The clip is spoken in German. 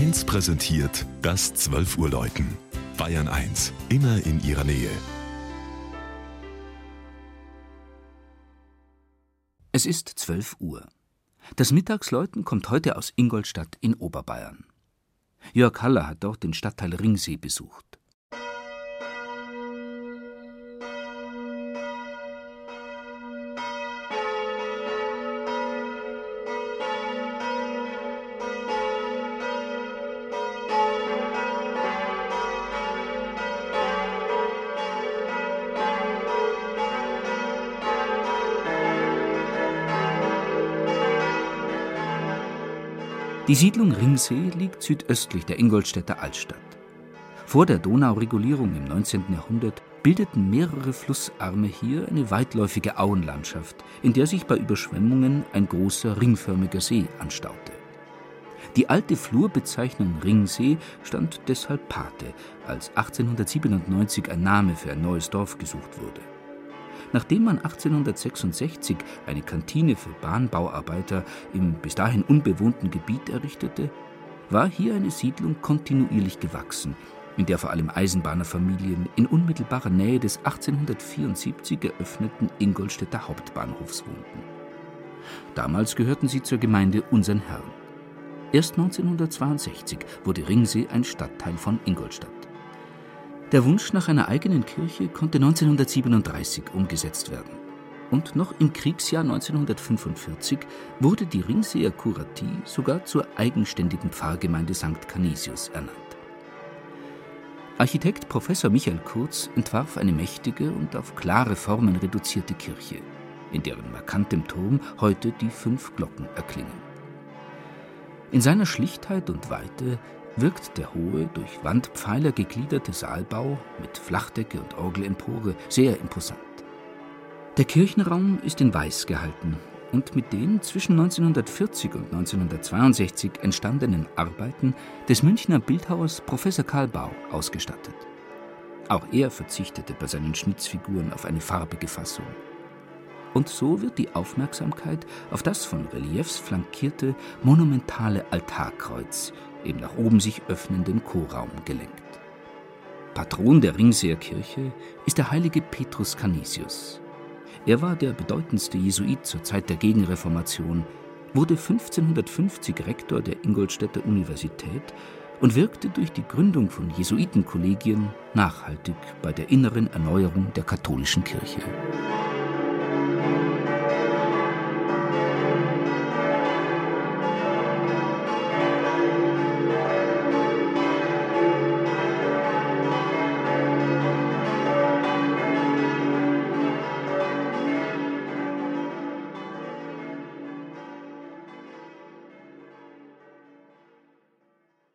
1 präsentiert das 12 Uhr Läuten. Bayern 1, immer in ihrer Nähe. Es ist 12 Uhr. Das Mittagsläuten kommt heute aus Ingolstadt in Oberbayern. Jörg Haller hat dort den Stadtteil Ringsee besucht. Die Siedlung Ringsee liegt südöstlich der Ingolstädter Altstadt. Vor der Donauregulierung im 19. Jahrhundert bildeten mehrere Flussarme hier eine weitläufige Auenlandschaft, in der sich bei Überschwemmungen ein großer ringförmiger See anstaute. Die alte Flurbezeichnung Ringsee stand deshalb Pate, als 1897 ein Name für ein neues Dorf gesucht wurde. Nachdem man 1866 eine Kantine für Bahnbauarbeiter im bis dahin unbewohnten Gebiet errichtete, war hier eine Siedlung kontinuierlich gewachsen, in der vor allem Eisenbahnerfamilien in unmittelbarer Nähe des 1874 eröffneten Ingolstädter Hauptbahnhofs wohnten. Damals gehörten sie zur Gemeinde Unsern Herrn. Erst 1962 wurde Ringsee ein Stadtteil von Ingolstadt. Der Wunsch nach einer eigenen Kirche konnte 1937 umgesetzt werden. Und noch im Kriegsjahr 1945 wurde die Ringseer Kuratie sogar zur eigenständigen Pfarrgemeinde St. Canisius ernannt. Architekt Professor Michael Kurz entwarf eine mächtige und auf klare Formen reduzierte Kirche, in deren markantem Turm heute die fünf Glocken erklingen. In seiner Schlichtheit und Weite wirkt der hohe, durch Wandpfeiler gegliederte Saalbau mit Flachdecke und Orgelempore sehr imposant. Der Kirchenraum ist in Weiß gehalten und mit den zwischen 1940 und 1962 entstandenen Arbeiten des Münchner Bildhauers Professor Karl Bau ausgestattet. Auch er verzichtete bei seinen Schnitzfiguren auf eine farbige Fassung. Und so wird die Aufmerksamkeit auf das von Reliefs flankierte monumentale Altarkreuz im nach oben sich öffnenden Chorraum gelenkt. Patron der Ringseer Kirche ist der heilige Petrus Canisius. Er war der bedeutendste Jesuit zur Zeit der Gegenreformation, wurde 1550 Rektor der Ingolstädter Universität und wirkte durch die Gründung von Jesuitenkollegien nachhaltig bei der inneren Erneuerung der katholischen Kirche.